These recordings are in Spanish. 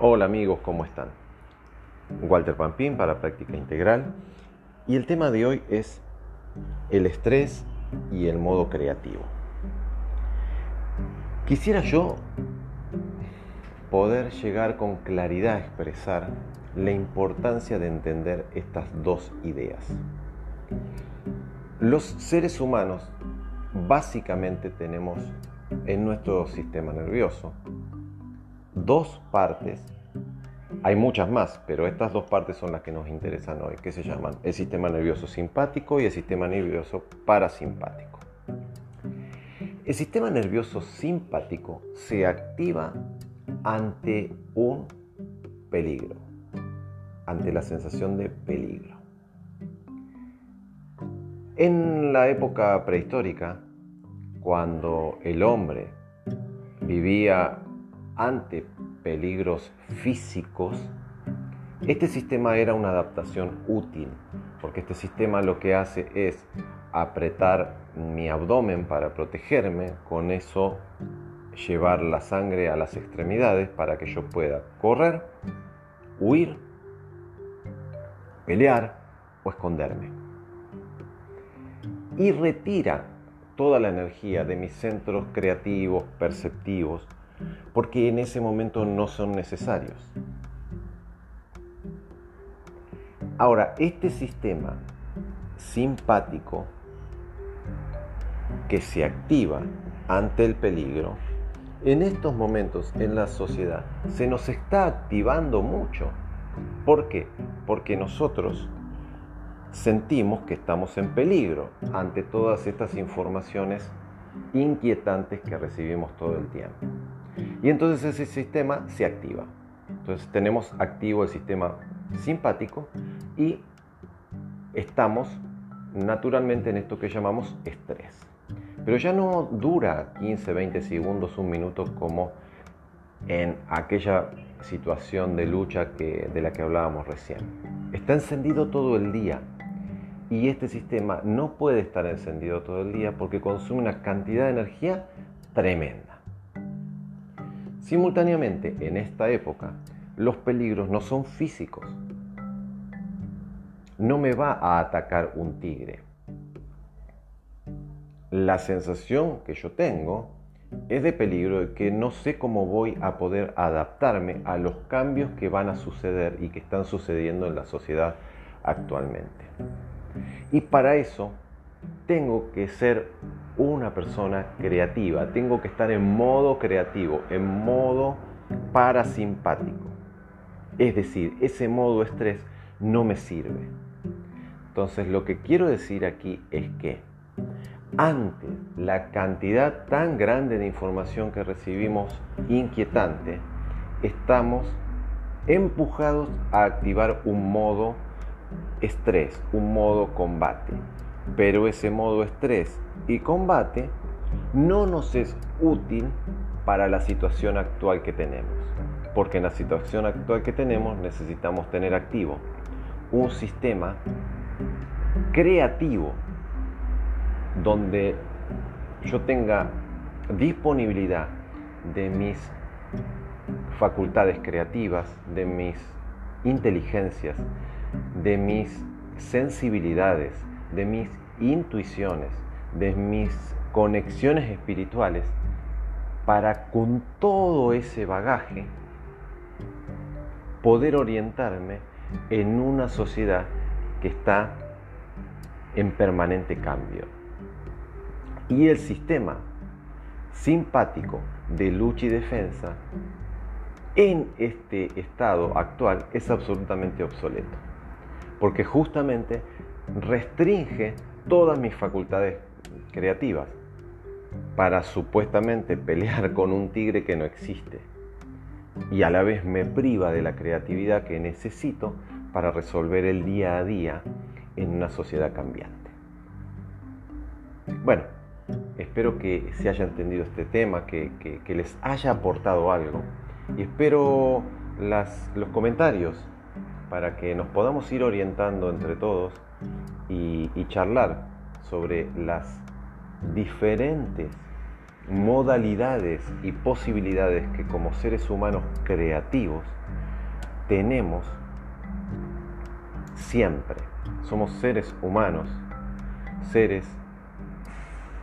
Hola amigos, ¿cómo están? Walter Pampín para Práctica Integral y el tema de hoy es el estrés y el modo creativo. Quisiera yo poder llegar con claridad a expresar la importancia de entender estas dos ideas. Los seres humanos básicamente tenemos en nuestro sistema nervioso dos partes, hay muchas más, pero estas dos partes son las que nos interesan hoy, que se llaman el sistema nervioso simpático y el sistema nervioso parasimpático. El sistema nervioso simpático se activa ante un peligro, ante la sensación de peligro. En la época prehistórica, cuando el hombre vivía ante peligros físicos, este sistema era una adaptación útil, porque este sistema lo que hace es apretar mi abdomen para protegerme, con eso llevar la sangre a las extremidades para que yo pueda correr, huir, pelear o esconderme. Y retira toda la energía de mis centros creativos, perceptivos, porque en ese momento no son necesarios. Ahora, este sistema simpático que se activa ante el peligro, en estos momentos en la sociedad se nos está activando mucho. ¿Por qué? Porque nosotros sentimos que estamos en peligro ante todas estas informaciones inquietantes que recibimos todo el tiempo. Y entonces ese sistema se activa. Entonces tenemos activo el sistema simpático y estamos naturalmente en esto que llamamos estrés. Pero ya no dura 15, 20 segundos, un minuto como en aquella situación de lucha de la que hablábamos recién. Está encendido todo el día y este sistema no puede estar encendido todo el día porque consume una cantidad de energía tremenda. Simultáneamente, en esta época, los peligros no son físicos. No me va a atacar un tigre. La sensación que yo tengo es de peligro de que no sé cómo voy a poder adaptarme a los cambios que van a suceder y que están sucediendo en la sociedad actualmente. Y para eso tengo que ser una persona creativa, tengo que estar en modo creativo, en modo parasimpático. Es decir, ese modo estrés no me sirve. Entonces lo que quiero decir aquí es que ante la cantidad tan grande de información que recibimos inquietante, estamos empujados a activar un modo estrés, un modo combate. Pero ese modo estrés y combate no nos es útil para la situación actual que tenemos. Porque en la situación actual que tenemos necesitamos tener activo un sistema creativo donde yo tenga disponibilidad de mis facultades creativas, de mis inteligencias, de mis sensibilidades, de mis intuiciones, de mis conexiones espirituales, para con todo ese bagaje poder orientarme en una sociedad que está en permanente cambio. Y el sistema simpático de lucha y defensa en este estado actual es absolutamente obsoleto, porque justamente restringe todas mis facultades creativas para supuestamente pelear con un tigre que no existe. Y a la vez me priva de la creatividad que necesito para resolver el día a día en una sociedad cambiante. Bueno, espero que se haya entendido este tema, que, les haya aportado algo. Y espero los comentarios para que nos podamos ir orientando entre todos y, charlar sobre las diferentes modalidades y posibilidades que como seres humanos creativos tenemos siempre. Somos seres humanos, seres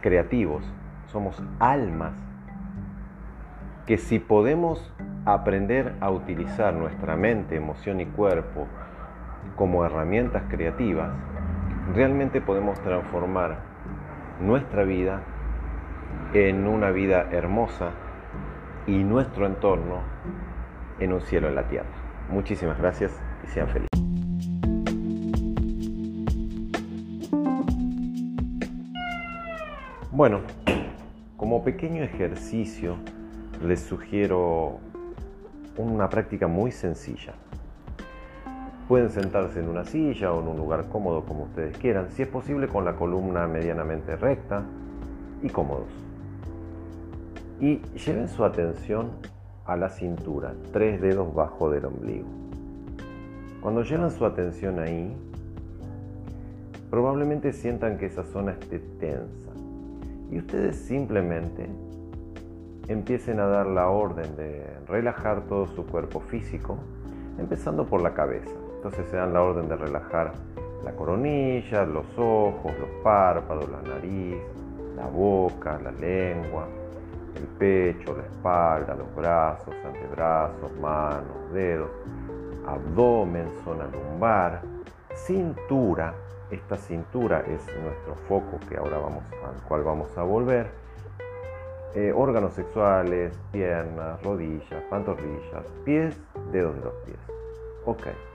creativos, somos almas que si podemos aprender a utilizar nuestra mente, emoción y cuerpo como herramientas creativas, realmente podemos transformar nuestra vida en una vida hermosa y nuestro entorno en un cielo en la tierra. Muchísimas gracias y sean felices. Bueno, como pequeño ejercicio les sugiero una práctica muy sencilla. Pueden sentarse en una silla o en un lugar cómodo como ustedes quieran, si es posible con la columna medianamente recta y cómodos. Y lleven su atención a la cintura, tres dedos bajo del ombligo. Cuando llevan su atención ahí, probablemente sientan que esa zona esté tensa. Y ustedes simplemente empiecen a dar la orden de relajar todo su cuerpo físico, empezando por la cabeza. Entonces se dan la orden de relajar la coronilla, los ojos, los párpados, la nariz, la boca, la lengua, el pecho, la espalda, los brazos, antebrazos, manos, dedos, abdomen, zona lumbar, cintura. Esta cintura es nuestro foco que ahora vamos al cual vamos a volver eh, órganos sexuales, piernas, rodillas, pantorrillas, pies, dedos de los pies. Ok.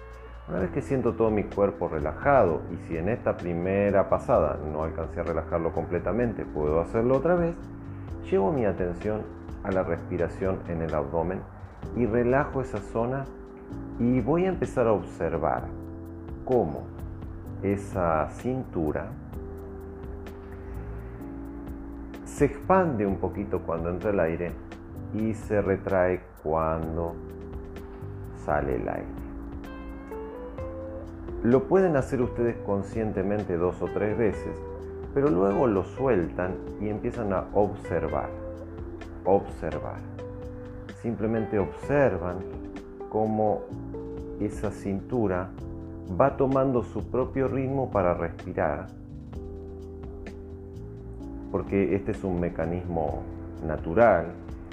Una vez que siento todo mi cuerpo relajado y si en esta primera pasada no alcancé a relajarlo completamente, puedo hacerlo otra vez, llevo mi atención a la respiración en el abdomen y relajo esa zona y voy a empezar a observar cómo esa cintura se expande un poquito cuando entra el aire y se retrae cuando sale el aire. Lo pueden hacer ustedes conscientemente dos o tres veces, pero luego lo sueltan y empiezan a observar. Observar. Simplemente observan cómo esa cintura va tomando su propio ritmo para respirar porque este es un mecanismo natural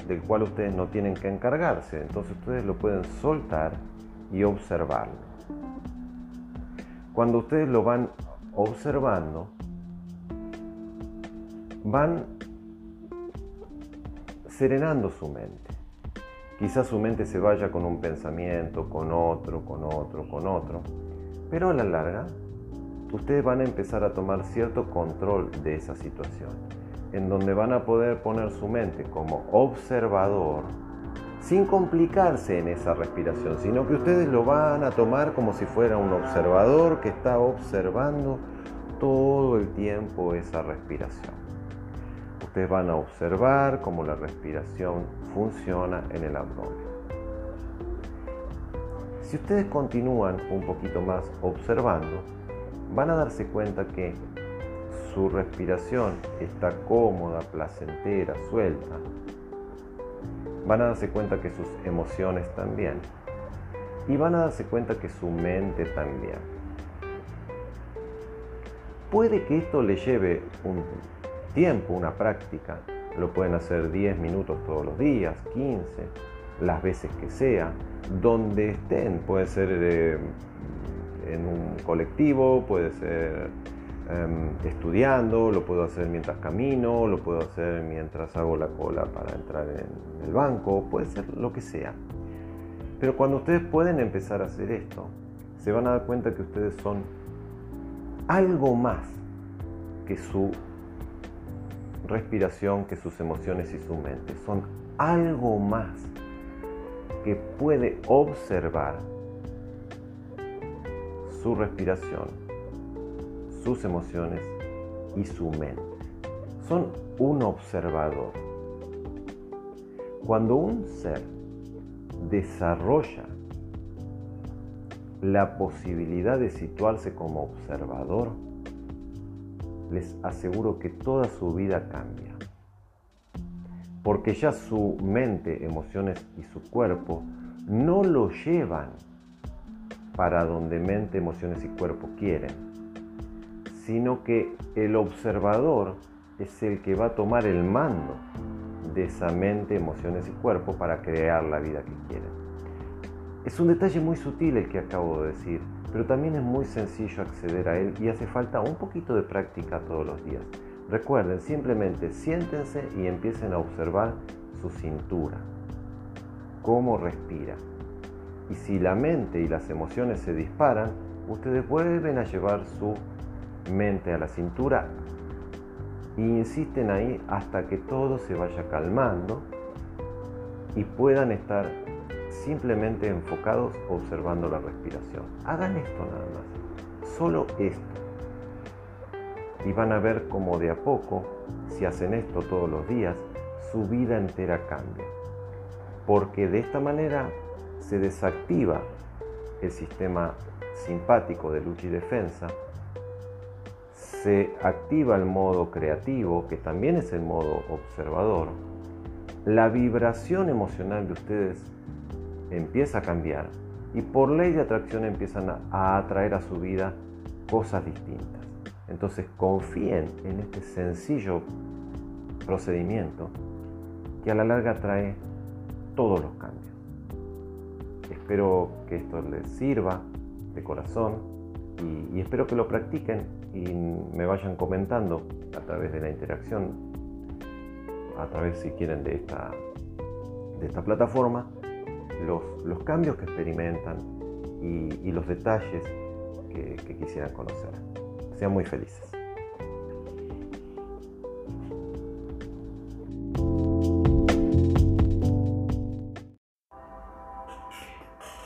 del cual ustedes no tienen que encargarse, entonces ustedes lo pueden soltar y observarlo. Cuando ustedes lo van observando, van serenando su mente. Quizás su mente se vaya con un pensamiento, con otro, con otro, con otro, pero a la larga ustedes van a empezar a tomar cierto control de esa situación, en donde van a poder poner su mente como observador sin complicarse en esa respiración, sino que ustedes lo van a tomar como si fuera un observador que está observando todo el tiempo esa respiración. Ustedes van a observar cómo la respiración funciona en el abdomen. Si ustedes continúan un poquito más observando, van a darse cuenta que su respiración está cómoda, placentera, suelta. Van a darse cuenta que sus emociones también. Y van a darse cuenta que su mente también. Puede que esto le lleve un tiempo, una práctica. Lo pueden hacer 10 minutos todos los días, 15, las veces que sea, donde estén. Puede ser eh, en un colectivo, puede ser em, estudiando, lo puedo hacer mientras camino, lo puedo hacer mientras hago la cola para entrar en el banco, puede ser lo que sea. Pero cuando ustedes pueden empezar a hacer esto, se van a dar cuenta que ustedes son algo más que su respiración, que sus emociones y su mente. Son algo más que puede observar su respiración, sus emociones y su mente. Son un observador. Cuando un ser desarrolla la posibilidad de situarse como observador, les aseguro que toda su vida cambia. porque ya su mente, emociones y su cuerpo no lo llevan para donde mente, emociones y cuerpo quieren, sino que el observador es el que va a tomar el mando de esa mente, emociones y cuerpo para crear la vida que quieren. Es un detalle muy sutil el que acabo de decir, pero también es muy sencillo acceder a él y hace falta un poquito de práctica todos los días. Recuerden, simplemente siéntense y empiecen a observar su cintura, cómo respira. Y si la mente y las emociones se disparan, ustedes vuelven a llevar su mente a la cintura e insisten ahí hasta que todo se vaya calmando y puedan estar simplemente enfocados observando la respiración. Hagan esto nada más, solo esto. Y van a ver cómo de a poco, si hacen esto todos los días, su vida entera cambia. Porque de esta manera se desactiva el sistema simpático de lucha y defensa, se activa el modo creativo, que también es el modo observador, la vibración emocional de ustedes empieza a cambiar y por ley de atracción empiezan a atraer a su vida cosas distintas. Entonces confíen en este sencillo procedimiento que a la larga trae todos los cambios. Espero que esto les sirva de corazón y, espero que lo practiquen y me vayan comentando a través de la interacción, a través si quieren de esta, de esta plataforma, los, cambios que experimentan y, los detalles que, que quisieran conocer. Sean muy felices.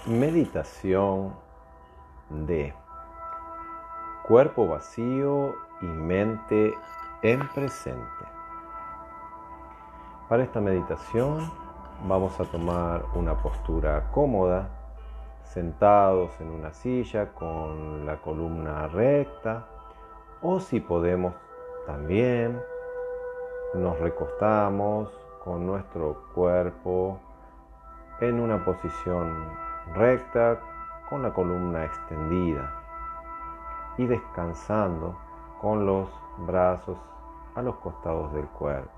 Meditación de cuerpo vacío y mente en presente. Para esta meditación vamos a tomar una postura cómoda, sentados en una silla con la columna recta o si podemos también nos recostamos con nuestro cuerpo en una posición recta con la columna extendida y descansando con los brazos a los costados del cuerpo.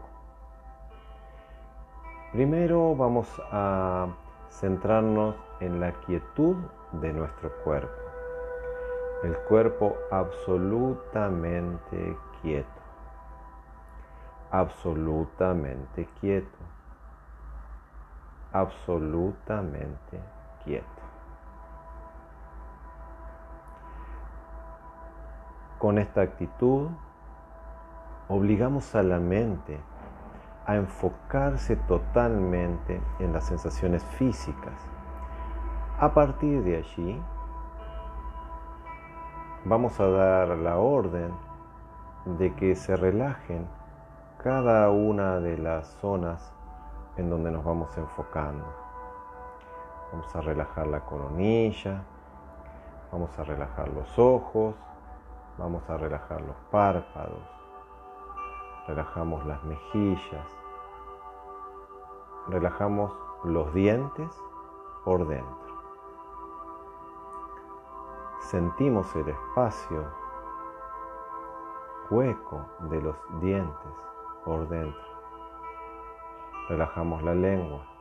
Primero vamos a centrarnos en la quietud de nuestro cuerpo. El cuerpo absolutamente quieto. Absolutamente quieto. Absolutamente quieto. Con esta actitud obligamos a la mente a enfocarse totalmente en las sensaciones físicas. A partir de allí, vamos a dar la orden de que se relajen cada una de las zonas en donde nos vamos enfocando. Vamos a relajar la coronilla, vamos a relajar los ojos, vamos a relajar los párpados, relajamos las mejillas, relajamos los dientes por dentro. Sentimos el espacio hueco de los dientes por dentro. Relajamos la lengua.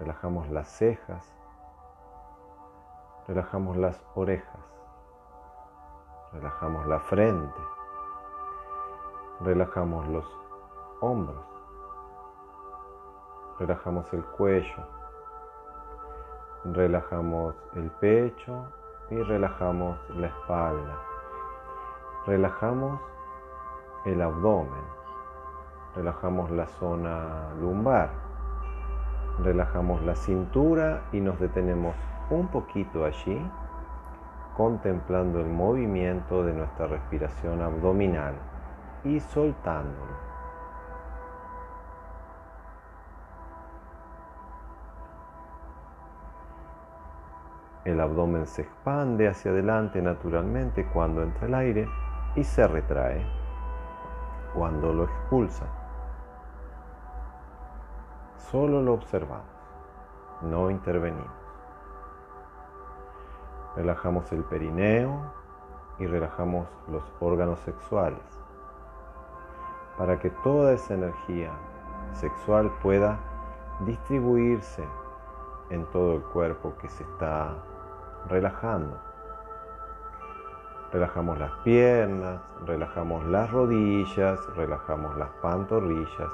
Relajamos las cejas, relajamos las orejas, relajamos la frente, relajamos los hombros, relajamos el cuello, relajamos el pecho y relajamos la espalda, relajamos el abdomen, relajamos la zona lumbar. Relajamos la cintura y nos detenemos un poquito allí, contemplando el movimiento de nuestra respiración abdominal y soltándolo. El abdomen se expande hacia adelante naturalmente cuando entra el aire y se retrae cuando lo expulsa. Solo lo observamos, no intervenimos. Relajamos el perineo y relajamos los órganos sexuales para que toda esa energía sexual pueda distribuirse en todo el cuerpo que se está relajando. Relajamos las piernas, relajamos las rodillas, relajamos las pantorrillas,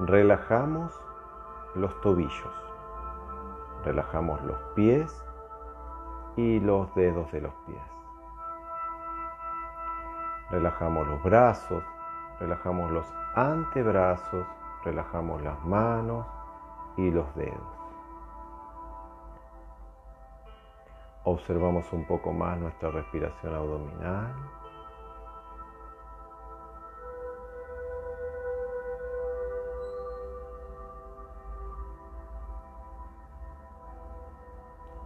relajamos los tobillos, relajamos los pies y los dedos de los pies. Relajamos los brazos, relajamos los antebrazos, relajamos las manos y los dedos. Observamos un poco más nuestra respiración abdominal.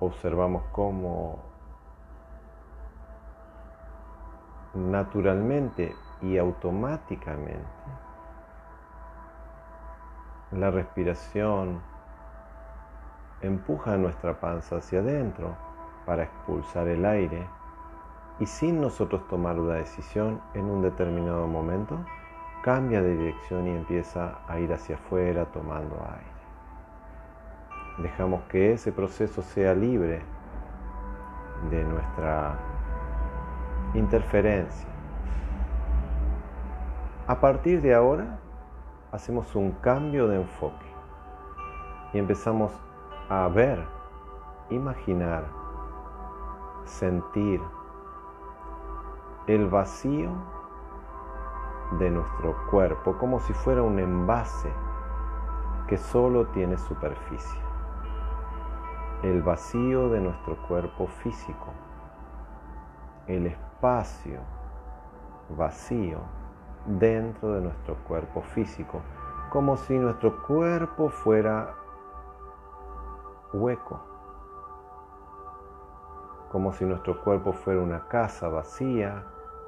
Observamos cómo naturalmente y automáticamente la respiración empuja nuestra panza hacia adentro para expulsar el aire y sin nosotros tomar una decisión en un determinado momento, cambia de dirección y empieza a ir hacia afuera tomando aire. Dejamos que ese proceso sea libre de nuestra interferencia. A partir de ahora, hacemos un cambio de enfoque y empezamos a ver, imaginar, sentir el vacío de nuestro cuerpo como si fuera un envase que solo tiene superficie. El vacío de nuestro cuerpo físico. El espacio vacío dentro de nuestro cuerpo físico. Como si nuestro cuerpo fuera hueco como si nuestro cuerpo fuera una casa vacía,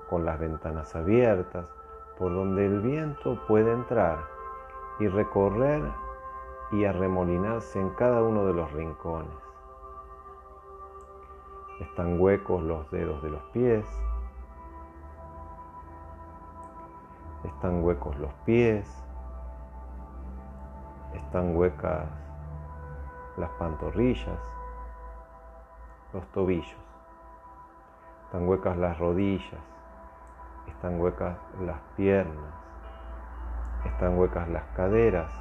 con las ventanas abiertas, por donde el viento puede entrar y recorrer y arremolinarse en cada uno de los rincones. Están huecos los dedos de los pies, están huecos los pies, están huecas las pantorrillas, los tobillos. Están huecas las rodillas, están huecas las piernas, están huecas las caderas,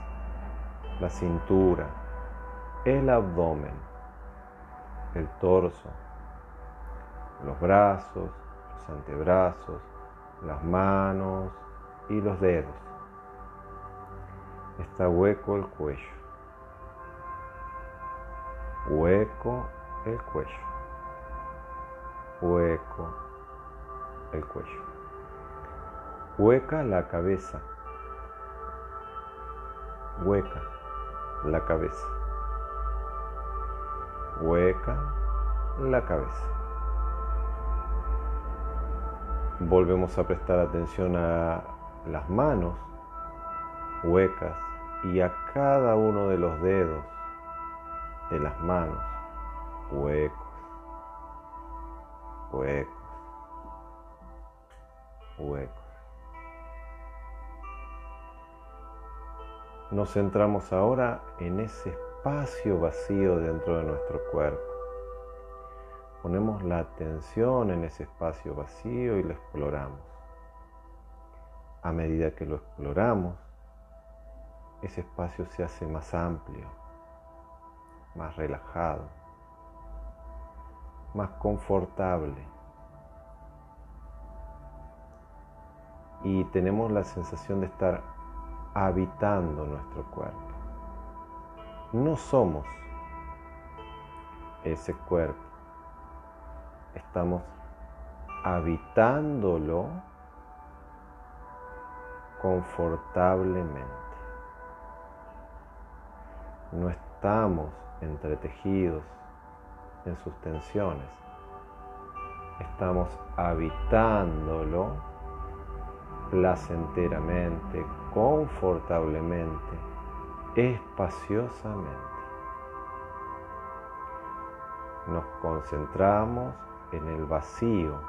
la cintura, el abdomen, el torso, los brazos, los antebrazos, las manos y los dedos. Está hueco el cuello. Hueco el cuello. Hueco el cuello. Hueca la cabeza. Hueca la cabeza. Hueca la cabeza. Volvemos a prestar atención a las manos huecas y a cada uno de los dedos de las manos huecos, huecos, huecos. Nos centramos ahora en ese espacio vacío dentro de nuestro cuerpo. Ponemos la atención en ese espacio vacío y lo exploramos. A medida que lo exploramos, ese espacio se hace más amplio, más relajado más confortable. Y tenemos la sensación de estar habitando nuestro cuerpo. No somos ese cuerpo. Estamos habitándolo confortablemente. No estamos entretejidos en sus tensiones. Estamos habitándolo placenteramente, confortablemente, espaciosamente. Nos concentramos en el vacío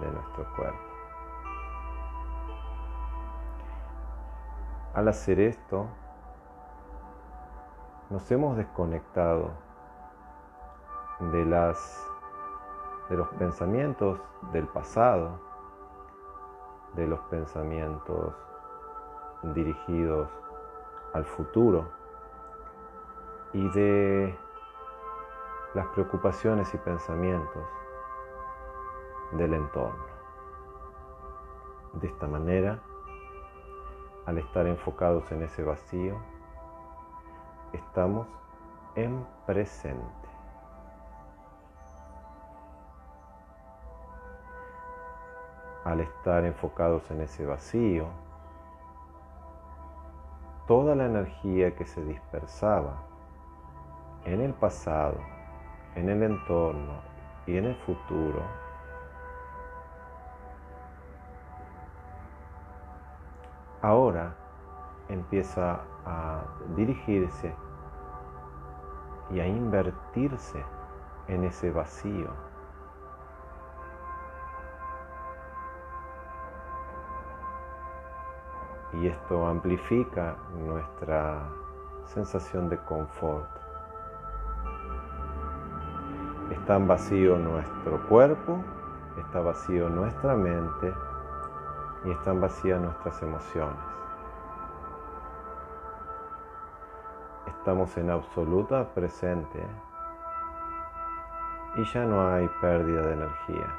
de nuestro cuerpo. Al hacer esto, nos hemos desconectado de las de los pensamientos del pasado, de los pensamientos dirigidos al futuro y de las preocupaciones y pensamientos del entorno. De esta manera, al estar enfocados en ese vacío, estamos en presente. al estar enfocados en ese vacío, toda la energía que se dispersaba en el pasado, en el entorno y en el futuro, ahora empieza a dirigirse y a invertirse en ese vacío y esto amplifica nuestra sensación de confort. Está vacío nuestro cuerpo, está vacío nuestra mente y están vacías nuestras emociones. Estamos en absoluta presente y ya no hay pérdida de energía.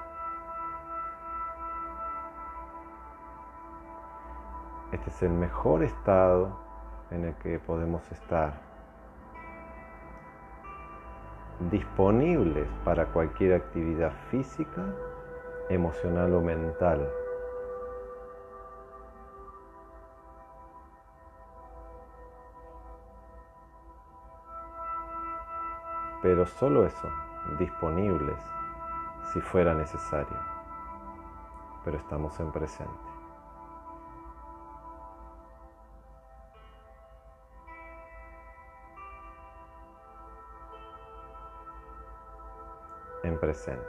Este es el mejor estado en el que podemos estar. Disponibles para cualquier actividad física, emocional o mental. Pero solo eso, disponibles si fuera necesario. Pero estamos en presente. presente.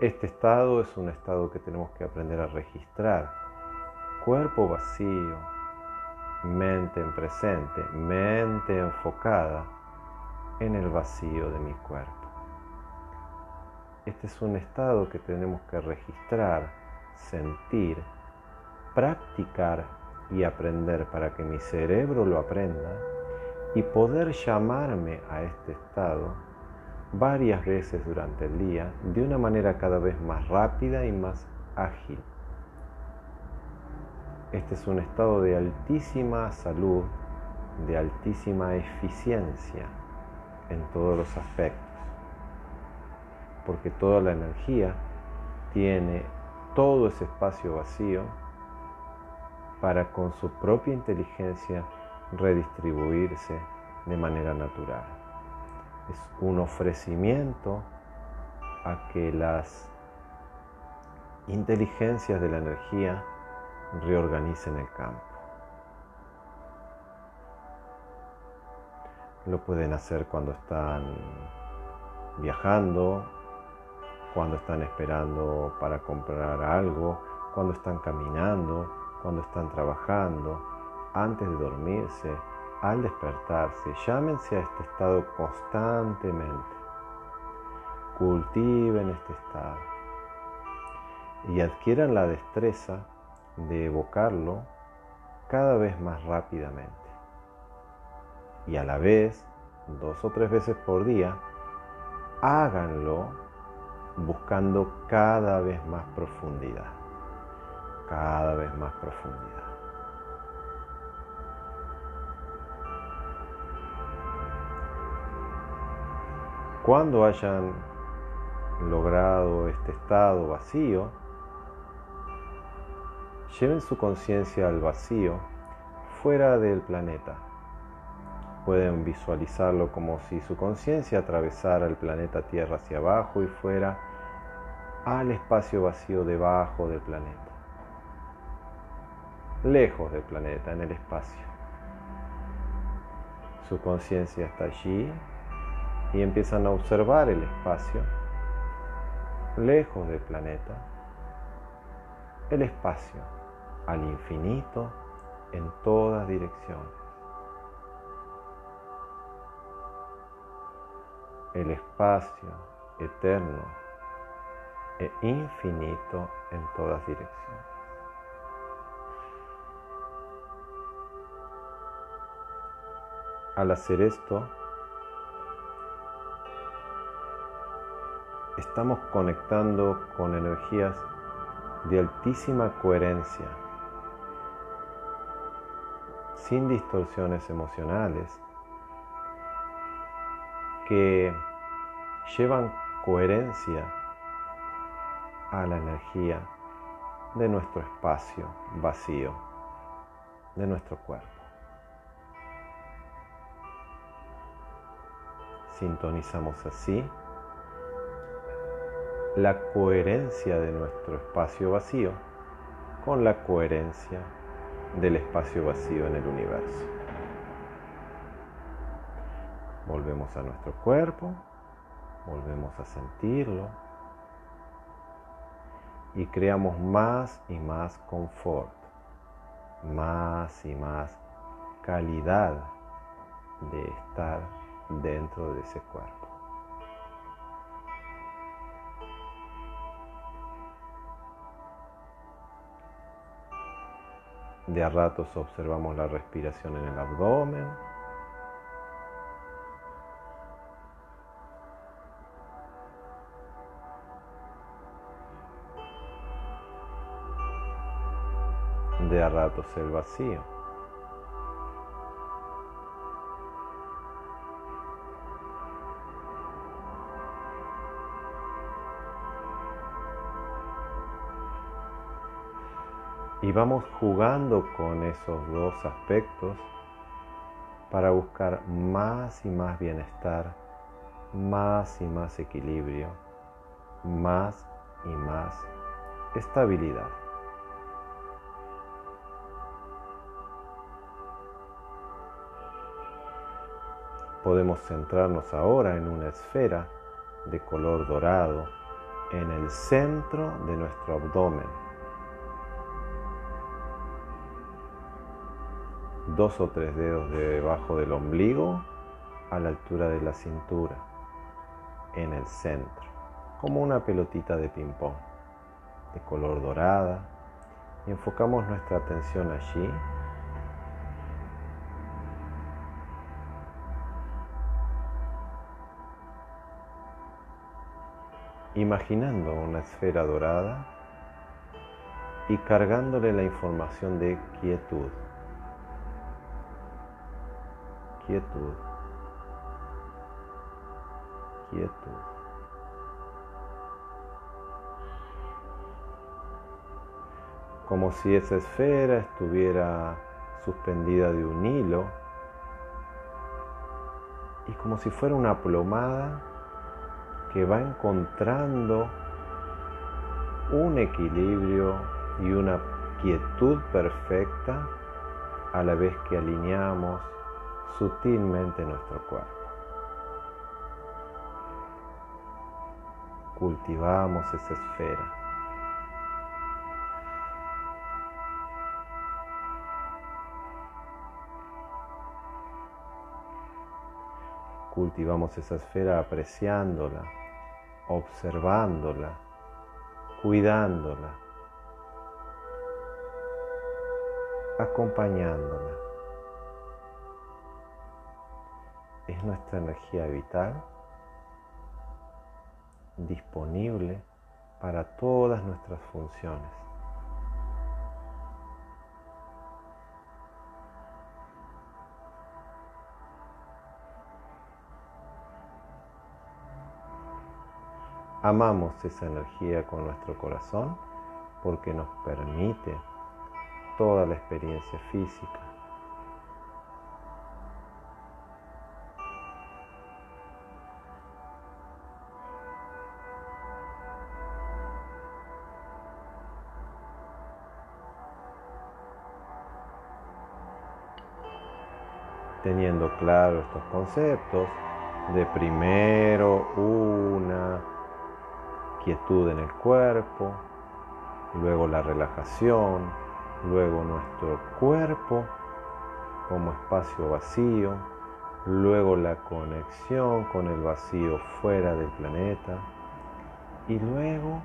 Este estado es un estado que tenemos que aprender a registrar. Cuerpo vacío, mente en presente, mente enfocada en el vacío de mi cuerpo. Este es un estado que tenemos que registrar, sentir, practicar y aprender para que mi cerebro lo aprenda y poder llamarme a este estado varias veces durante el día de una manera cada vez más rápida y más ágil. Este es un estado de altísima salud, de altísima eficiencia en todos los aspectos, porque toda la energía tiene todo ese espacio vacío para con su propia inteligencia redistribuirse de manera natural. Es un ofrecimiento a que las inteligencias de la energía reorganicen el campo. Lo pueden hacer cuando están viajando, cuando están esperando para comprar algo, cuando están caminando, cuando están trabajando, antes de dormirse, al despertarse, llámense a este estado constantemente. Cultiven este estado y adquieran la destreza de evocarlo cada vez más rápidamente. Y a la vez, dos o tres veces por día, háganlo buscando cada vez más profundidad, cada vez más profundidad. Cuando hayan logrado este estado vacío, lleven su conciencia al vacío fuera del planeta. Pueden visualizarlo como si su conciencia atravesara el planeta Tierra hacia abajo y fuera al espacio vacío debajo del planeta. lejos del planeta, en el espacio. Su conciencia está allí y empiezan a observar el espacio, lejos del planeta, el espacio, al infinito, en todas direcciones. El espacio eterno e infinito en todas direcciones. Al hacer esto, estamos conectando con energías de altísima coherencia, sin distorsiones emocionales, que llevan coherencia a la energía de nuestro espacio vacío, de nuestro cuerpo. Sintonizamos así la coherencia de nuestro espacio vacío con la coherencia del espacio vacío en el universo. Volvemos a nuestro cuerpo, volvemos a sentirlo y creamos más y más confort, más y más calidad de estar dentro de ese cuerpo. De a ratos observamos la respiración en el abdomen. De a ratos el vacío. Y vamos jugando con esos dos aspectos para buscar más y más bienestar, más y más equilibrio, más y más estabilidad. Podemos centrarnos ahora en una esfera de color dorado en el centro de nuestro abdomen dos o tres dedos debajo del ombligo a la altura de la cintura, en el centro, como una pelotita de ping-pong de color dorada. Enfocamos nuestra atención allí. Imaginando una esfera dorada y cargándole la información de quietud. Quietud, quietud. Como si esa esfera estuviera suspendida de un hilo y como si fuera una plomada que va encontrando un equilibrio y una quietud perfecta a la vez que alineamos sutilmente nuestro cuerpo. Cultivamos esa esfera. Cultivamos esa esfera apreciándola, observándola, cuidándola, acompañándola. Es nuestra energía vital disponible para todas nuestras funciones. Amamos esa energía con nuestro corazón porque nos permite toda la experiencia física, teniendo claro estos conceptos de primero una quietud en el cuerpo, luego la relajación, luego nuestro cuerpo como espacio vacío, luego la conexión con el vacío fuera del planeta y luego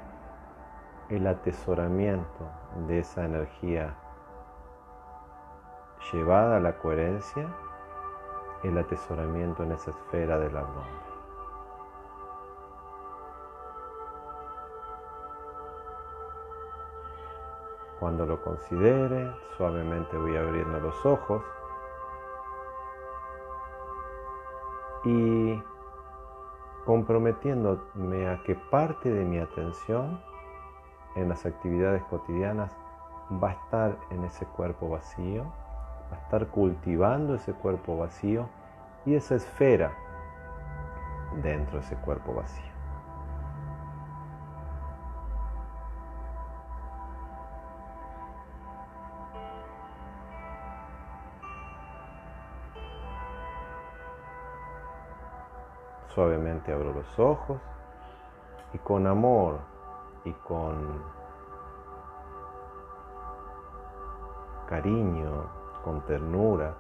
el atesoramiento de esa energía llevada a la coherencia, el atesoramiento en esa esfera del abdomen. Cuando lo considere, suavemente voy abriendo los ojos y comprometiéndome a que parte de mi atención en las actividades cotidianas va a estar en ese cuerpo vacío, va a estar cultivando ese cuerpo vacío y esa esfera dentro de ese cuerpo vacío. Suavemente abro los ojos y con amor y con cariño, con ternura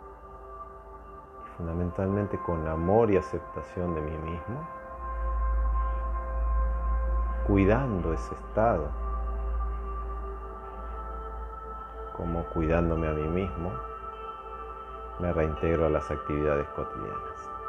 y fundamentalmente con amor y aceptación de mí mismo, cuidando ese estado, como cuidándome a mí mismo, me reintegro a las actividades cotidianas.